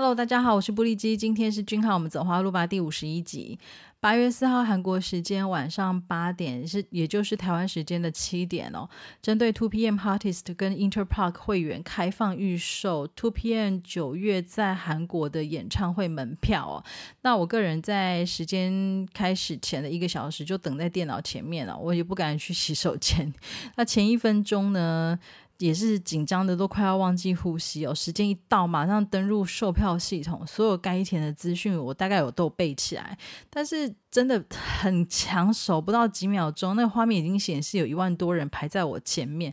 Hello，大家好，我是布利基，今天是君浩，我们走花路吧第五十一集。八月四号韩国时间晚上八点，是也就是台湾时间的七点哦。针对 Two PM Artist 跟 Interpark 会员开放预售 Two PM 九月在韩国的演唱会门票哦。那我个人在时间开始前的一个小时就等在电脑前面了，我也不敢去洗手间。那前一分钟呢？也是紧张的，都快要忘记呼吸哦。时间一到，马上登入售票系统，所有该填的资讯我大概有都背起来。但是真的很抢手，不到几秒钟，那画面已经显示有一万多人排在我前面。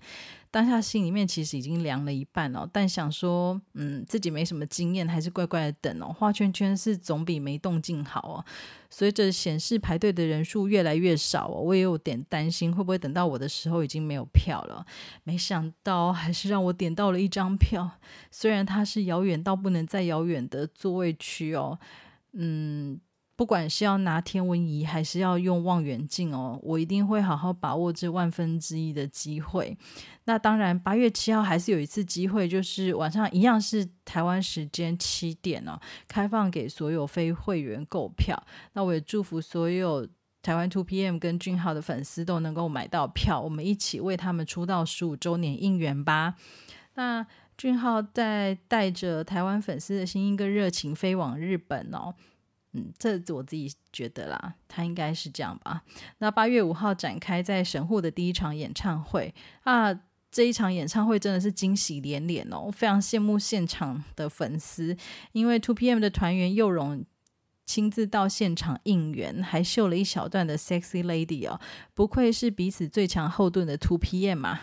当下心里面其实已经凉了一半哦，但想说，嗯，自己没什么经验，还是乖乖的等哦。画圈圈是总比没动静好哦。随着显示排队的人数越来越少哦，我也有点担心，会不会等到我的时候已经没有票了？没想到还是让我点到了一张票，虽然它是遥远到不能再遥远的座位区哦，嗯。不管是要拿天文仪还是要用望远镜哦，我一定会好好把握这万分之一的机会。那当然，八月七号还是有一次机会，就是晚上一样是台湾时间七点哦，开放给所有非会员购票。那我也祝福所有台湾 Two PM 跟俊浩的粉丝都能够买到票，我们一起为他们出道十五周年应援吧。那俊浩在带着台湾粉丝的心意跟热情飞往日本哦。嗯，这我自己觉得啦，他应该是这样吧。那八月五号展开在神户的第一场演唱会啊，这一场演唱会真的是惊喜连连哦，我非常羡慕现场的粉丝，因为 Two PM 的团员佑荣。亲自到现场应援，还秀了一小段的 sexy lady 哦，不愧是彼此最强后盾的 Two PM 嘛。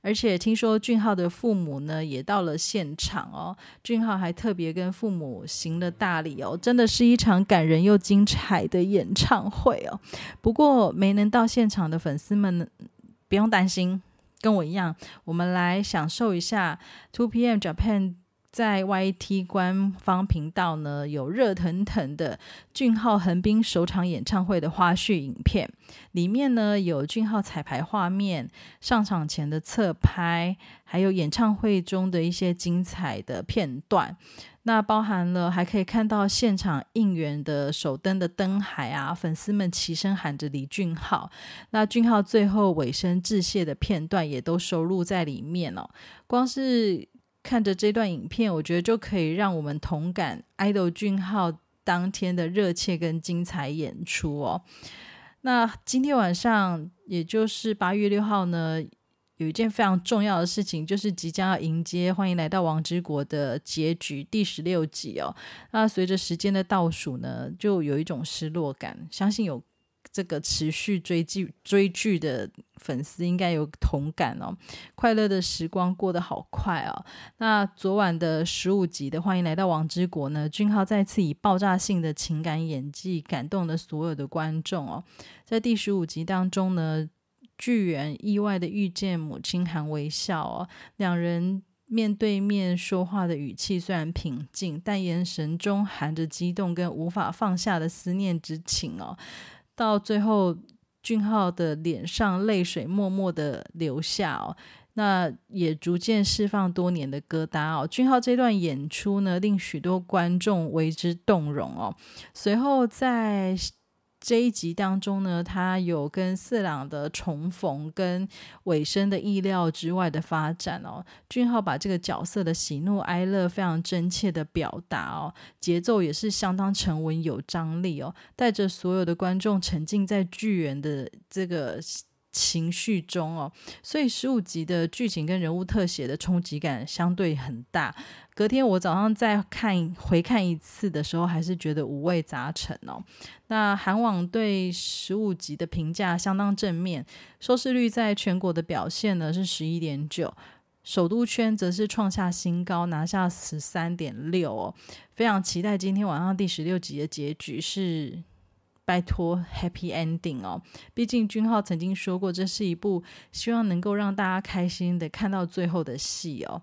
而且听说俊浩的父母呢也到了现场哦，俊浩还特别跟父母行了大礼哦，真的是一场感人又精彩的演唱会哦。不过没能到现场的粉丝们不用担心，跟我一样，我们来享受一下 Two PM Japan。在 YT 官方频道呢，有热腾腾的俊浩横滨首场演唱会的花絮影片，里面呢有俊浩彩排画面、上场前的侧拍，还有演唱会中的一些精彩的片段。那包含了还可以看到现场应援的首灯的灯海啊，粉丝们齐声喊着李俊浩。那俊浩最后尾声致谢的片段也都收录在里面哦。光是看着这段影片，我觉得就可以让我们同感 idol 俊浩当天的热切跟精彩演出哦。那今天晚上，也就是八月六号呢，有一件非常重要的事情，就是即将要迎接《欢迎来到王之国》的结局第十六集哦。那随着时间的倒数呢，就有一种失落感，相信有。这个持续追剧追剧的粉丝应该有同感哦，快乐的时光过得好快哦。那昨晚的十五集的《欢迎来到王之国》呢，俊浩再次以爆炸性的情感演技感动了所有的观众哦。在第十五集当中呢，巨源意外的遇见母亲含微笑哦，两人面对面说话的语气虽然平静，但眼神中含着激动跟无法放下的思念之情哦。到最后，俊浩的脸上泪水默默的流下哦，那也逐渐释放多年的疙瘩哦。俊浩这段演出呢，令许多观众为之动容哦。随后在。这一集当中呢，他有跟四郎的重逢，跟尾声的意料之外的发展哦。俊浩把这个角色的喜怒哀乐非常真切的表达哦，节奏也是相当沉稳有张力哦，带着所有的观众沉浸在剧原的这个。情绪中哦，所以十五集的剧情跟人物特写的冲击感相对很大。隔天我早上再看回看一次的时候，还是觉得五味杂陈哦。那韩网对十五集的评价相当正面，收视率在全国的表现呢是十一点九，首都圈则是创下新高，拿下十三点六哦。非常期待今天晚上第十六集的结局是。拜托，Happy Ending 哦！毕竟君浩曾经说过，这是一部希望能够让大家开心的看到最后的戏哦。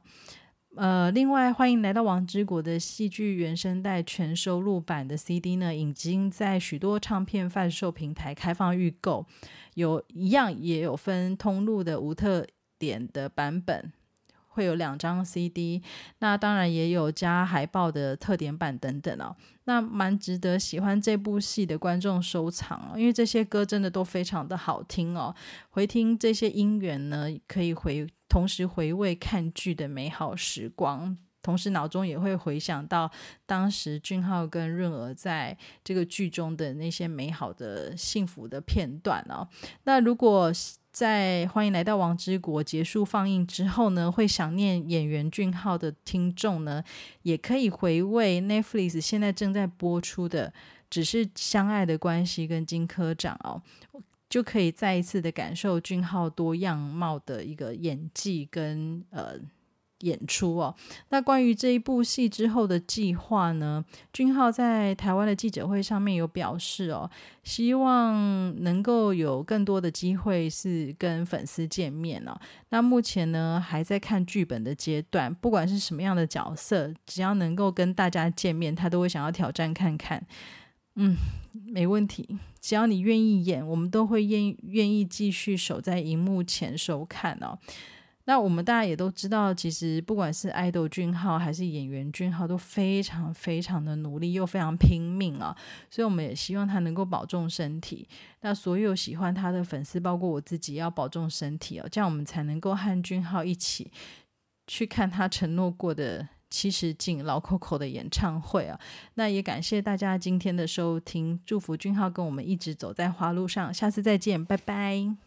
呃，另外，欢迎来到王之国的戏剧原声带全收录版的 CD 呢，已经在许多唱片贩售平台开放预购，有一样也有分通路的无特点的版本。会有两张 CD，那当然也有加海报的特点版等等哦。那蛮值得喜欢这部戏的观众收藏哦，因为这些歌真的都非常的好听哦。回听这些音源呢，可以回同时回味看剧的美好时光。同时，脑中也会回想到当时俊浩跟润儿在这个剧中的那些美好的、幸福的片段哦。那如果在《欢迎来到王之国》结束放映之后呢，会想念演员俊浩的听众呢，也可以回味 Netflix 现在正在播出的《只是相爱的关系》跟金科长哦，就可以再一次的感受俊浩多样貌的一个演技跟呃。演出哦，那关于这一部戏之后的计划呢？俊浩在台湾的记者会上面有表示哦，希望能够有更多的机会是跟粉丝见面哦。那目前呢还在看剧本的阶段，不管是什么样的角色，只要能够跟大家见面，他都会想要挑战看看。嗯，没问题，只要你愿意演，我们都会愿愿意继续守在荧幕前收看哦。那我们大家也都知道，其实不管是爱豆俊浩还是演员俊浩，都非常非常的努力又非常拼命啊，所以我们也希望他能够保重身体。那所有喜欢他的粉丝，包括我自己，要保重身体哦，这样我们才能够和俊浩一起去看他承诺过的七十进老 Coco 的演唱会啊。那也感谢大家今天的收听，祝福俊浩跟我们一直走在花路上，下次再见，拜拜。